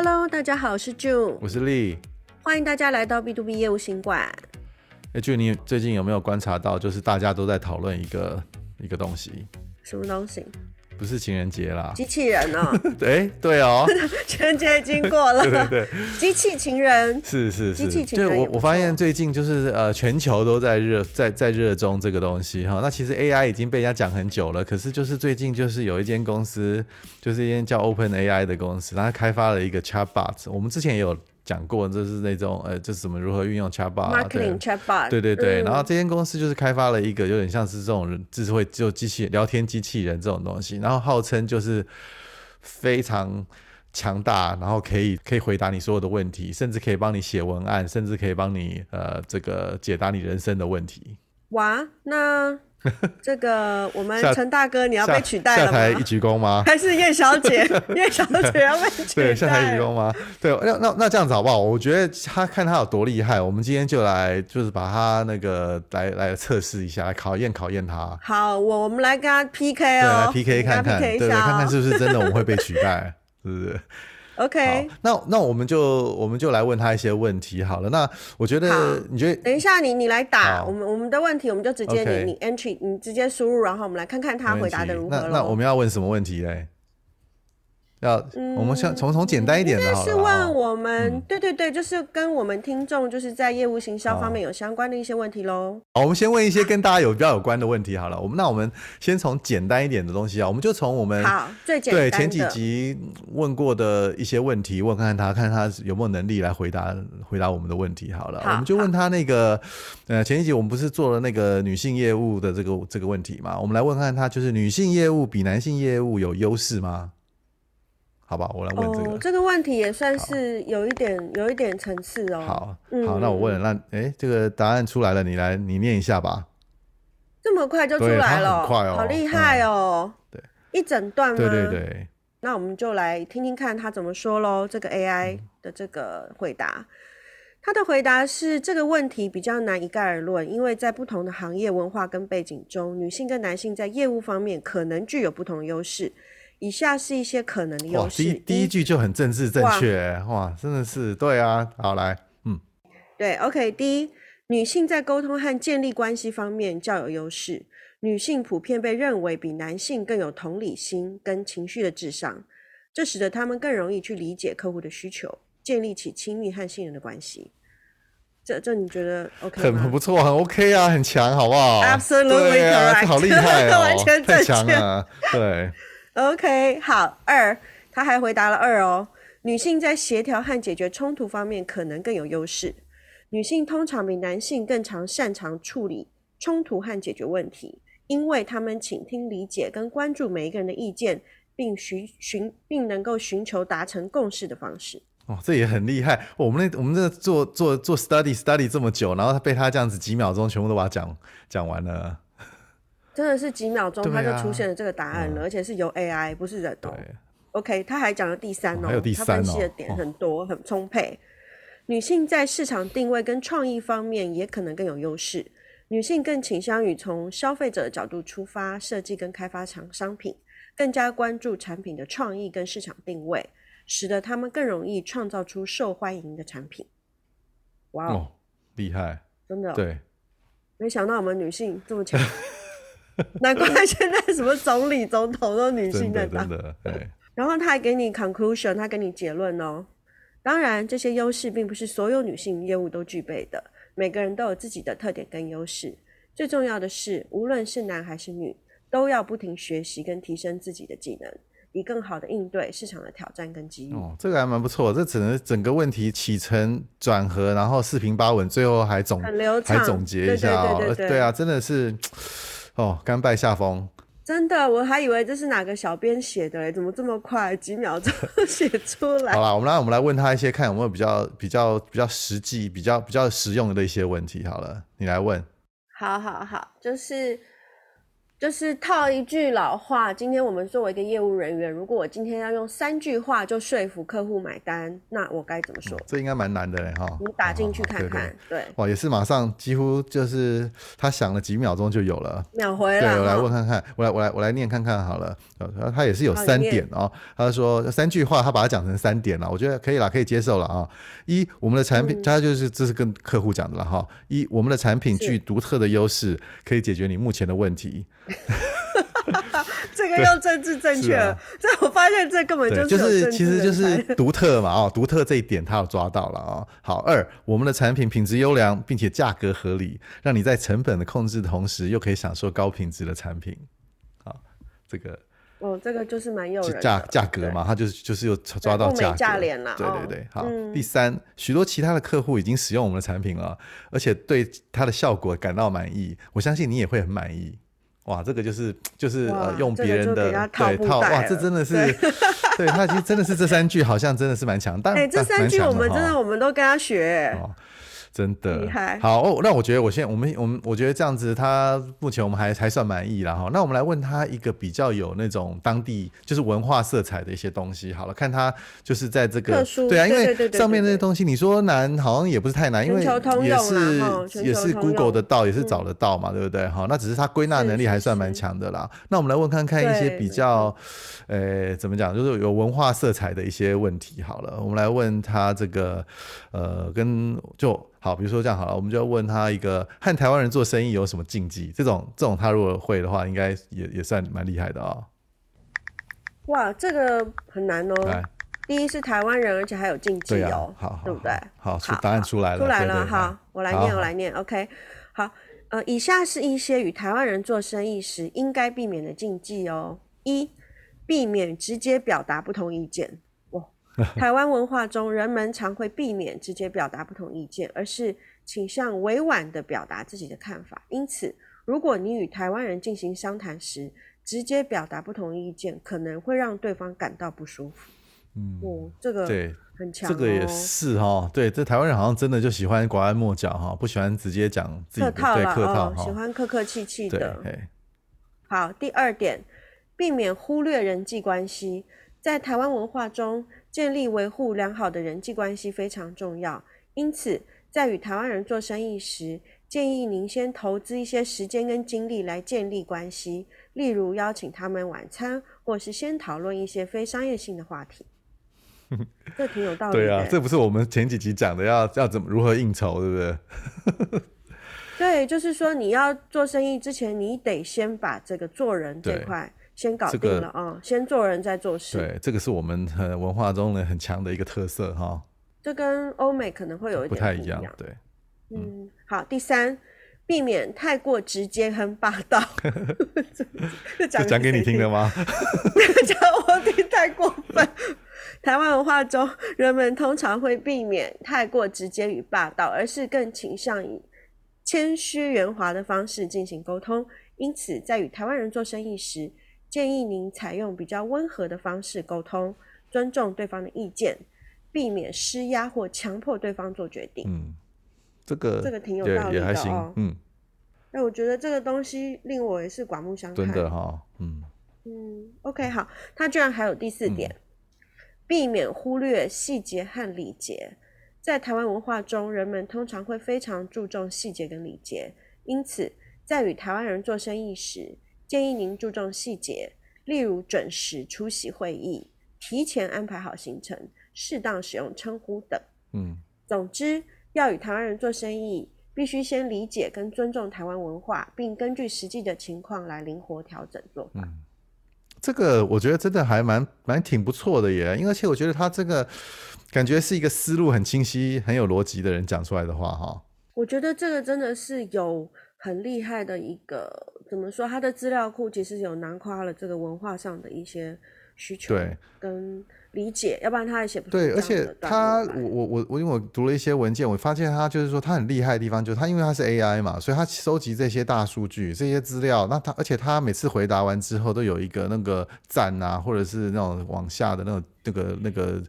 Hello，大家好，我是 June，我是丽，欢迎大家来到 B to B 业务行馆。哎，June，你最近有没有观察到，就是大家都在讨论一个一个东西？什么东西？不是情人节啦，机器人哦。对对哦，情人节已经过了。对对对，机器情人是是是。机器情人，我我发现最近就是呃，全球都在热在在热衷这个东西哈。那其实 AI 已经被人家讲很久了，可是就是最近就是有一间公司，就是一间叫 OpenAI 的公司，它开发了一个 Chatbot。我们之前也有。讲过，就是那种呃，就是怎么如何运用 Chatbot、Marketing Chatbot，对对对。嗯、然后这间公司就是开发了一个有点像是这种智慧就机器聊天机器人这种东西，然后号称就是非常强大，然后可以可以回答你所有的问题，甚至可以帮你写文案，甚至可以帮你呃这个解答你人生的问题。哇，那。这个我们陈大哥，你要被取代了吗？下台一鞠躬吗？还是叶小姐？叶小姐要被取代？对，下台一鞠躬吗？对，那那那这样子好不好？我觉得他看他有多厉害，我们今天就来就是把他那个来来测试一下，来考验考验他。好，我我们来跟他 PK 哦，来 PK 看看，对对，看看是不是真的我们会被取代，是不是？OK，那那我们就我们就来问他一些问题好了。那我觉得你觉得，等一下你你来打我们我们的问题，我们就直接你你 entry 你直接输入，然后我们来看看他回答的如何。那那我们要问什么问题嘞？要，嗯、我们先从从简单一点的，是问我们，嗯、对对对，就是跟我们听众就是在业务行销方面有相关的一些问题喽。好，我们先问一些跟大家有比较有关的问题好了。我们那我们先从简单一点的东西啊，我们就从我们好最简单对前几集问过的一些问题问看看他，看他有没有能力来回答回答我们的问题好了。好，我们就问他那个呃前一集我们不是做了那个女性业务的这个这个问题嘛？我们来问看他，就是女性业务比男性业务有优势吗？好吧，我来问这个。哦，这个问题也算是有一点，有一点层次哦。好，嗯、好，那我问了，那哎、欸，这个答案出来了，你来，你念一下吧。这么快就出来了，很快哦，好厉害哦。嗯、对，一整段吗？对对对。那我们就来听听看他怎么说喽。这个 AI 的这个回答，嗯、他的回答是这个问题比较难一概而论，因为在不同的行业文化跟背景中，女性跟男性在业务方面可能具有不同的优势。以下是一些可能的优势。第一第一句就很政治正确，哇，哇，真的是对啊。好，来，嗯，对，OK。第一，女性在沟通和建立关系方面较有优势。女性普遍被认为比男性更有同理心跟情绪的智商，这使得他们更容易去理解客户的需求，建立起亲密和信任的关系。这这你觉得 OK 很很不错，很 OK 啊，很强，好不好？Absolutely correct，好厉害哦，完全正确，太强了，对。OK，好。二，他还回答了二哦。女性在协调和解决冲突方面可能更有优势。女性通常比男性更常擅长处理冲突和解决问题，因为他们倾听、理解跟关注每一个人的意见，并寻寻并能够寻求达成共识的方式。哦，这也很厉害。我们那我们这做做做 study study 这么久，然后他被他这样子几秒钟全部都把它讲讲完了。真的是几秒钟，他就出现了这个答案了，而且是由 AI，不是人哦。OK，他还讲了第三哦，还有第三哦，他分析的点很多，哦、很充沛。女性在市场定位跟创意方面也可能更有优势。女性更倾向于从消费者的角度出发设计跟开发商商品，更加关注产品的创意跟市场定位，使得他们更容易创造出受欢迎的产品。哇哦，厉害！真的、哦、对，没想到我们女性这么强。难怪现在什么总理、总统都女性在当。对。然后他还给你 conclusion，他给你结论哦。当然，这些优势并不是所有女性业务都具备的，每个人都有自己的特点跟优势。最重要的是，无论是男还是女，都要不停学习跟提升自己的技能，以更好的应对市场的挑战跟机遇。哦，这个还蛮不错。这只能整个问题起承转合，然后四平八稳，最后还总还总结一下哦。对，对，对，对，对啊，真的是。哦，甘拜下风，真的，我还以为这是哪个小编写的嘞，怎么这么快，几秒钟写出来？好啦，我们来，我们来问他一些，看有没有比较比较比较实际、比较比较实用的一些问题。好了，你来问。好好好，就是就是套一句老话，今天我们作为一个业务人员，如果我今天要用三句话就说服客户买单，那我该怎么说？嗯、这应该蛮难的嘞，哈。你打进去看看，对，哇，也是马上几乎就是他想了几秒钟就有了，秒回了。对，我来问看看，我来我来我来念看看好了。他也是有三点哦，他说三句话，他把它讲成三点了，我觉得可以了，可以接受了啊。一，我们的产品，他就是这是跟客户讲的了哈。一，我们的产品具独特的优势，可以解决你目前的问题。这个要政治正确了，这、啊、我发现这根本就是就是其实就是独特嘛哦，独特这一点他有抓到了啊、哦。好，二我们的产品品质优良，并且价格合理，让你在成本的控制的同时，又可以享受高品质的产品。好，这个哦，这个就是蛮诱人价价格嘛，他就是就是又抓到价价廉了。对对对，好。嗯、第三，许多其他的客户已经使用我们的产品了，而且对它的效果感到满意，我相信你也会很满意。哇，这个就是就是呃，用别人的对套哇，这真的是对，对他其实真的是这三句，好像真的是蛮强。但哎、欸，这三句我们真的我们都跟他学。哦真的厉害，好哦。那我觉得我现我们我们我觉得这样子，他目前我们还还算满意了哈。那我们来问他一个比较有那种当地就是文化色彩的一些东西好了，看他就是在这个对啊，因为上面那些东西你说难好像也不是太难，因为也是也是 Google 得到，也是找得到嘛，对不对？好，那只是他归纳能力还算蛮强的啦。那我们来问看看一些比较呃怎么讲，就是有文化色彩的一些问题好了。我们来问他这个呃跟就。好，比如说这样好了，我们就要问他一个和台湾人做生意有什么禁忌？这种这种他如果会的话，应该也也算蛮厉害的啊、哦。哇，这个很难哦。第一是台湾人，而且还有禁忌哦，啊、好，对不对？好，好答案出来了，出来了。好，我来念，我来念。OK，好，呃，以下是一些与台湾人做生意时应该避免的禁忌哦。一，避免直接表达不同意见。台湾文化中，人们常会避免直接表达不同意见，而是倾向委婉地表达自己的看法。因此，如果你与台湾人进行商谈时，直接表达不同意见，可能会让对方感到不舒服。嗯，哦，这个对很强，哦，这个也是哈。对，这台湾人好像真的就喜欢拐弯抹角哈，不喜欢直接讲自己的客套，对客套，哦，喜欢客客气气的。好，第二点，避免忽略人际关系。在台湾文化中，建立维护良好的人际关系非常重要，因此在与台湾人做生意时，建议您先投资一些时间跟精力来建立关系，例如邀请他们晚餐，或是先讨论一些非商业性的话题。这挺有道理的。对啊，这不是我们前几集讲的要要怎么如何应酬，对不对？对，就是说你要做生意之前，你得先把这个做人这块。先搞定了啊！先做人再做事。对，这个是我们文化中的很强的一个特色哈。这跟欧美可能会有一点不，不太一样。对，嗯，嗯好。第三，避免太过直接和霸道。这讲给你听的吗？讲我听太过分。台湾文化中，人们通常会避免太过直接与霸道，而是更倾向以谦虚圆滑的方式进行沟通。因此，在与台湾人做生意时，建议您采用比较温和的方式沟通，尊重对方的意见，避免施压或强迫对方做决定。嗯，这个这个挺有道理的哦。嗯，那我觉得这个东西令我也是刮目相看。真的哈、哦，嗯嗯，OK，好，他居然还有第四点，嗯、避免忽略细节和礼节。在台湾文化中，人们通常会非常注重细节跟礼节，因此在与台湾人做生意时，建议您注重细节，例如准时出席会议、提前安排好行程、适当使用称呼等。嗯，总之，要与台湾人做生意，必须先理解跟尊重台湾文化，并根据实际的情况来灵活调整做法。嗯，这个我觉得真的还蛮蛮挺不错的耶，因为而且我觉得他这个感觉是一个思路很清晰、很有逻辑的人讲出来的话哈。我觉得这个真的是有很厉害的一个。怎么说？他的资料库其实有囊括了这个文化上的一些需求跟理解，要不然他也写不出。对，而且他，我我我我，因为我读了一些文件，我发现他就是说他很厉害的地方，就是他因为他是 AI 嘛，所以他收集这些大数据、这些资料，那他而且他每次回答完之后都有一个那个赞啊，或者是那种往下的那种那个那个。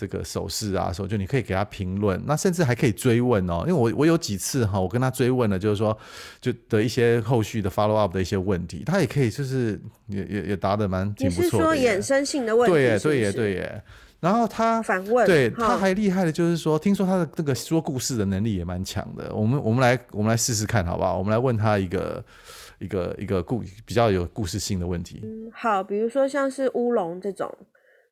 这个手势啊，说就你可以给他评论，那甚至还可以追问哦。因为我我有几次哈，我跟他追问了，就是说就的一些后续的 follow up 的一些问题，他也可以就是也也也答的蛮挺不错的。你是说衍生性的问题是不是？对耶，对耶，对耶。然后他反问，对他还厉害的就是说，听说他的这个说故事的能力也蛮强的。我们我们来我们来试试看好不好？我们来问他一个一个一个故比较有故事性的问题。嗯，好，比如说像是乌龙这种，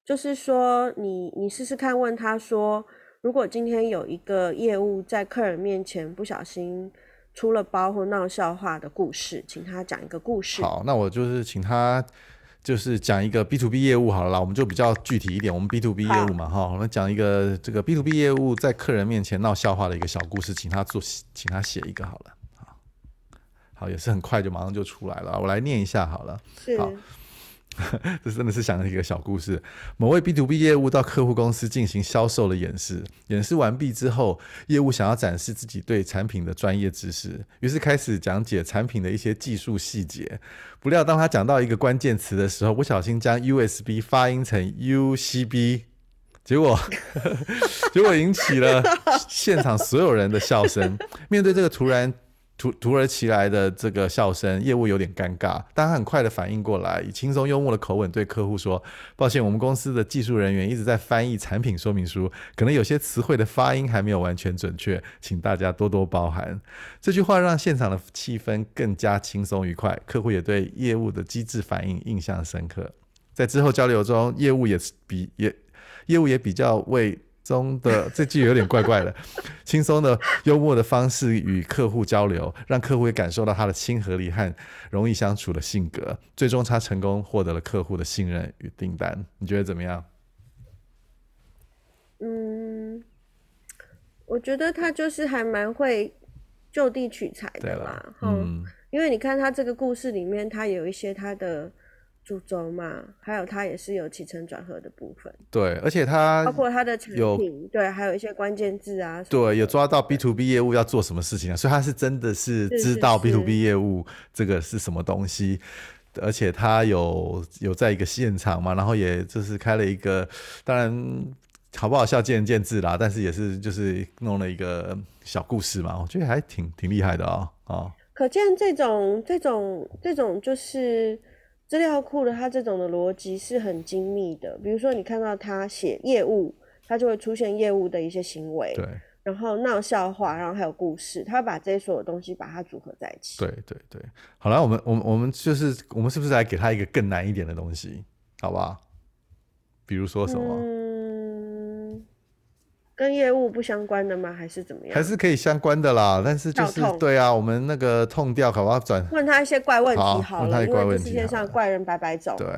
就是说你你试试看问他说，如果今天有一个业务在客人面前不小心出了包或闹笑话的故事，请他讲一个故事。好，那我就是请他。就是讲一个 B to B 业务好了啦，我们就比较具体一点。我们 B to B 业务嘛，哈，我们讲一个这个 B to B 业务在客人面前闹笑话的一个小故事，请他做，请他写一个好了。好，好，也是很快就马上就出来了。我来念一下好了。好。这真的是讲了一个小故事。某位 B to B 业务到客户公司进行销售的演示，演示完毕之后，业务想要展示自己对产品的专业知识，于是开始讲解产品的一些技术细节。不料当他讲到一个关键词的时候，不小心将 USB 发音成 UCB，结果 结果引起了现场所有人的笑声。面对这个突然。突突而其来的这个笑声，业务有点尴尬，但他很快的反应过来，以轻松幽默的口吻对客户说：“抱歉，我们公司的技术人员一直在翻译产品说明书，可能有些词汇的发音还没有完全准确，请大家多多包涵。”这句话让现场的气氛更加轻松愉快，客户也对业务的机智反应印象深刻。在之后交流中，业务也是比也业务也比较为。中的这句有点怪怪的，轻松的幽默的方式与客户交流，让客户也感受到他的亲和力和容易相处的性格。最终，他成功获得了客户的信任与订单。你觉得怎么样？嗯，我觉得他就是还蛮会就地取材的啦。嗯，因为你看他这个故事里面，他有一些他的。主轴嘛，还有它也是有起承转合的部分。对，而且它包括它的产品，对，还有一些关键字啊。对，有抓到 B to B 业务要做什么事情啊，所以他是真的是知道 B to B 业务这个是什么东西，是是是，而且他有有在一个现场嘛，然后也就是开了一个，当然好不好笑见仁见智啦，但是也是就是弄了一个小故事嘛，我觉得还挺挺厉害的啊、哦、啊。可见这种这种这种就是。资料库的它这种的逻辑是很精密的，比如说你看到他写业务，它就会出现业务的一些行为，对，然后闹笑话，然后还有故事，他把这些所有东西把它组合在一起。对对对，好了，我们我们我们就是我们是不是来给他一个更难一点的东西，好不好？比如说什么？嗯跟业务不相关的吗？还是怎么样？还是可以相关的啦，但是就是对啊，我们那个痛掉，好不好转？问他一些怪问题好了，好问他一怪问题，因为世界上怪人百百种。对，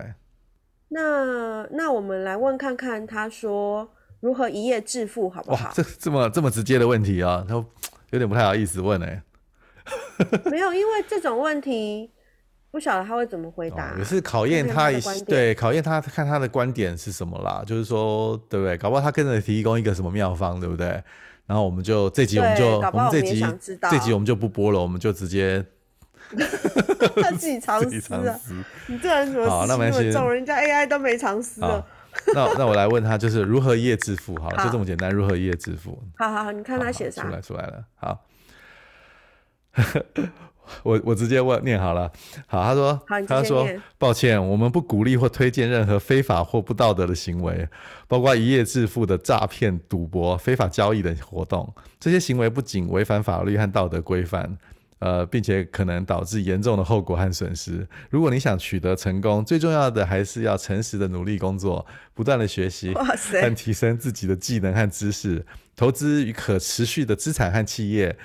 那那我们来问看看，他说如何一夜致富，好不好？这这么这么直接的问题啊，他有点不太好意思问哎、欸。没有，因为这种问题。不晓得他会怎么回答，也是考验他一些，对，考验他看他的观点是什么啦。就是说，对不对？搞不好他跟着提供一个什么妙方，对不对？然后我们就这集我们就我们这集这集我们就不播了，我们就直接他 自己藏私 啊！你这人怎么好？那没关系，人家 AI 都没藏私了。那那我来问他，就是如何一夜致富？好了，就这么简单，如何一夜致富？好好好，你看他写啥？出来出来了，好。我我直接问念好了，好，他说，他说，抱歉，我们不鼓励或推荐任何非法或不道德的行为，包括一夜致富的诈骗、赌博、非法交易等活动。这些行为不仅违反法律和道德规范，呃，并且可能导致严重的后果和损失。如果你想取得成功，最重要的还是要诚实的努力工作，不断的学习，和提升自己的技能和知识，投资与可持续的资产和企业。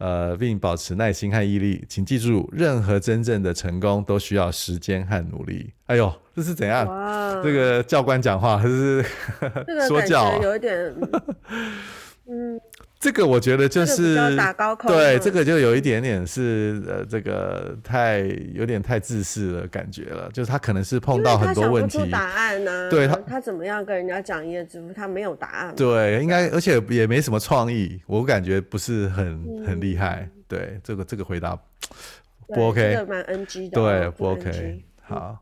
呃，并保持耐心和毅力，请记住，任何真正的成功都需要时间和努力。哎呦，这是怎样？这个教官讲话，还是 说教、啊？有一点，嗯。这个我觉得就是打高空，对，这个就有一点点是呃，这个太有点太自私的感觉了。就是他可能是碰到很多问题，他答案呢、啊？对他，他怎么样跟人家讲一夜致富？他没有答案。对，应该而且也没什么创意，我感觉不是很很厉害。嗯、对，这个这个回答不 OK，这个蛮 NG 的，对，不 OK。好，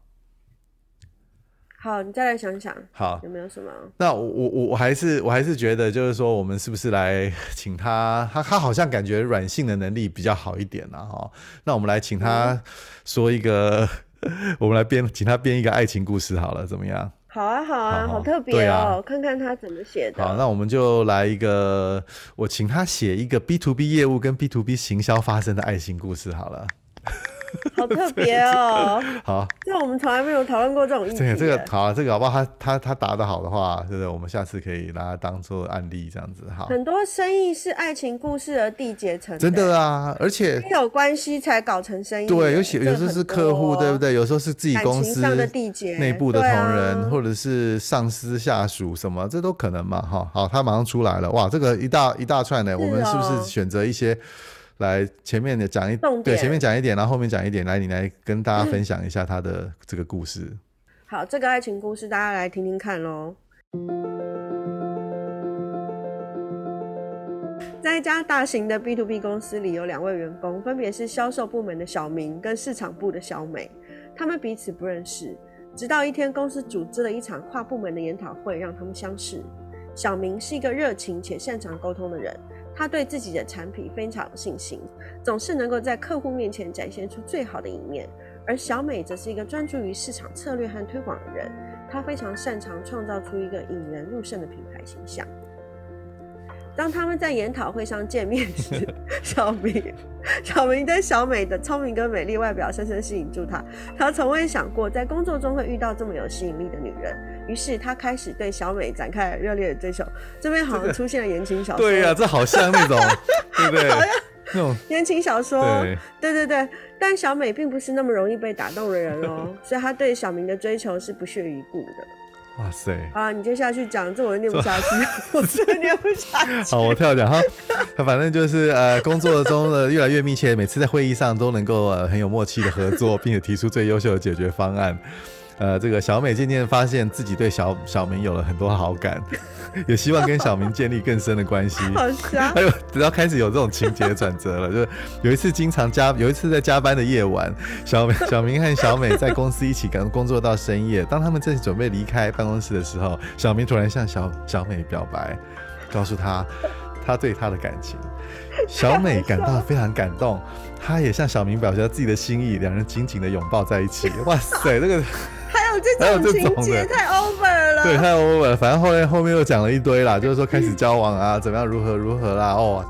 好，你再来想想，好，有没有什么？那我我我还是我还是觉得，就是说，我们是不是来 请他？他他好像感觉软性的能力比较好一点啊。哈。那我们来请他说一个，嗯、我们来编，请他编一个爱情故事好了，怎么样？好啊，好啊，好，好特别哦，啊、看看他怎么写的。好，那我们就来一个，我请他写一个 B to B 业务跟 B to B 行销发生的爱情故事好了。好特别哦！好，这我们从来没有讨论过这种议题。这个好，这个好不好？他他他答的好的话，对不对？我们下次可以拿它当做案例，这样子好。很多生意是爱情故事而缔结成的，真的啊！而且有关系才搞成生意。对，有些有时候是客户，对不对？有时候是自己公司的缔结，内部的同仁，啊、或者是上司下属什么，这都可能嘛。哈，好，他马上出来了，哇，这个一大一大串的，哦、我们是不是选择一些？来前面的讲一对，前面讲一点，然后后面讲一点，来你来跟大家分享一下他的这个故事。好，这个爱情故事大家来听听看喽。在一家大型的 B to B 公司里，有两位员工，分别是销售部门的小明跟市场部的小美。他们彼此不认识，直到一天，公司组织了一场跨部门的研讨会，让他们相识。小明是一个热情且擅长沟通的人。他对自己的产品非常有信心，总是能够在客户面前展现出最好的一面。而小美则是一个专注于市场策略和推广的人，她非常擅长创造出一个引人入胜的品牌形象。当他们在研讨会上见面时，小明小明对小美的聪明跟美丽外表深深吸引住他。他从未想过在工作中会遇到这么有吸引力的女人，于是他开始对小美展开热烈的追求。这边好像出现了言情小说，对呀、啊，这好像那种，对不对？好像那种言情小说，对对对。但小美并不是那么容易被打动的人哦，所以他对小明的追求是不屑一顾的。哇塞！啊，你接下去讲，这我念不下去，我真的念不下去。好，我跳讲哈。他反正就是呃，工作中的越来越密切，每次在会议上都能够呃很有默契的合作，并且提出最优秀的解决方案。呃，这个小美渐渐发现自己对小小明有了很多好感，也希望跟小明建立更深的关系。好香。还有，只要开始有这种情节转折了，就有一次经常加，有一次在加班的夜晚，小美小明和小美在公司一起工工作到深夜。当他们正准备离开办公室的时候，小明突然向小小美表白，告诉她他对她的感情。小美感到非常感动，她也向小明表示自己的心意，两人紧紧的拥抱在一起。哇塞，这个。还有这种情节太 over 了，对，太 over 了。反正后面后面又讲了一堆啦，就是说开始交往啊，怎么样，如何如何啦，哦，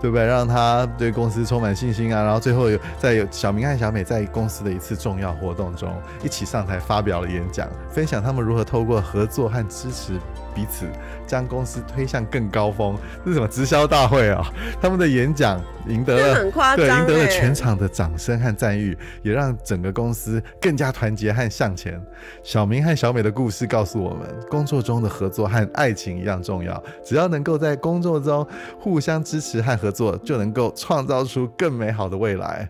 对不对？让他对公司充满信心啊。然后最后有在有小明和小美在公司的一次重要活动中一起上台发表了演讲，分享他们如何透过合作和支持。彼此将公司推向更高峰，这是什么直销大会啊？他们的演讲赢得了，很夸张，对，赢得了全场的掌声和赞誉，也让整个公司更加团结和向前。小明和小美的故事告诉我们，工作中的合作和爱情一样重要，只要能够在工作中互相支持和合作，就能够创造出更美好的未来。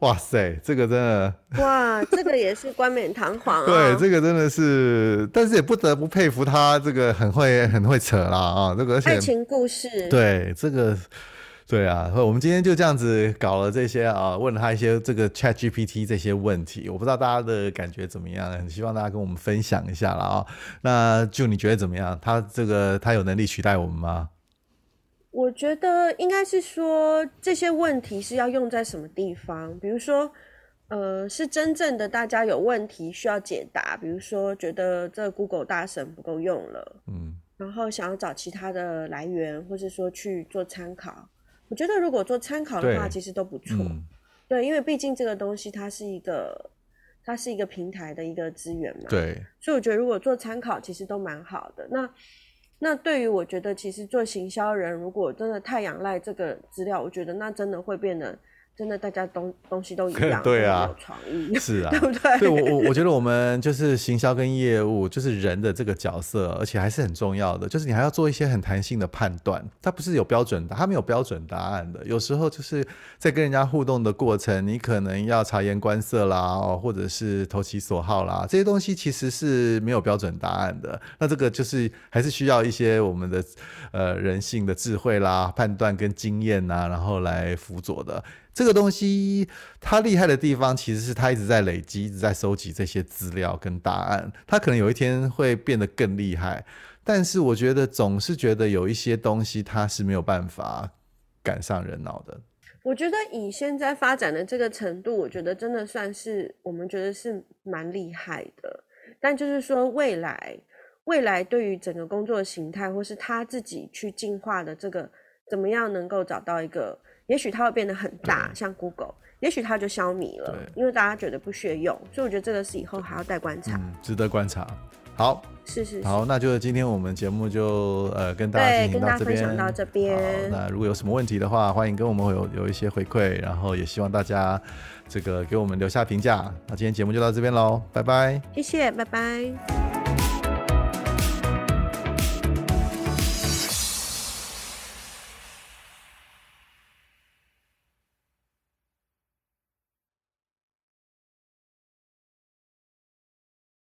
哇塞，这个真的哇，这个也是冠冕堂皇啊！对，这个真的是，但是也不得不佩服他，这个很会很会扯啦啊！这个而且爱情故事，对这个，对啊，我们今天就这样子搞了这些啊，问了他一些这个 Chat GPT 这些问题，我不知道大家的感觉怎么样，很希望大家跟我们分享一下了啊。那就你觉得怎么样？他这个他有能力取代我们吗？我觉得应该是说，这些问题是要用在什么地方？比如说，呃，是真正的大家有问题需要解答，比如说觉得这 Google 大神不够用了，嗯，然后想要找其他的来源，或是说去做参考。我觉得如果做参考的话，其实都不错，嗯、对，因为毕竟这个东西它是一个，它是一个平台的一个资源嘛，对，所以我觉得如果做参考，其实都蛮好的。那那对于我觉得，其实做行销人，如果真的太仰赖这个资料，我觉得那真的会变得。真的，大家东东西都一 样，对啊，有创意，是啊，对不对？对我我我觉得我们就是行销跟业务，就是人的这个角色，而且还是很重要的。就是你还要做一些很弹性的判断，它不是有标准的，它没有标准答案的。有时候就是在跟人家互动的过程，你可能要察言观色啦，或者是投其所好啦，这些东西其实是没有标准答案的。那这个就是还是需要一些我们的呃人性的智慧啦、判断跟经验呐，然后来辅佐的。这个东西它厉害的地方，其实是它一直在累积，一直在收集这些资料跟答案。它可能有一天会变得更厉害，但是我觉得总是觉得有一些东西它是没有办法赶上人脑的。我觉得以现在发展的这个程度，我觉得真的算是我们觉得是蛮厉害的。但就是说，未来未来对于整个工作形态，或是他自己去进化的这个，怎么样能够找到一个？也许它会变得很大，像 Google，也许它就消弭了，因为大家觉得不屑用，所以我觉得这个是以后还要再观察，嗯，值得观察。好，是是是，好，那就今天我们节目就呃跟大家进行到这边，分享到这边。那如果有什么问题的话，欢迎跟我们有有一些回馈，然后也希望大家这个给我们留下评价。那今天节目就到这边喽，拜拜，谢谢，拜拜。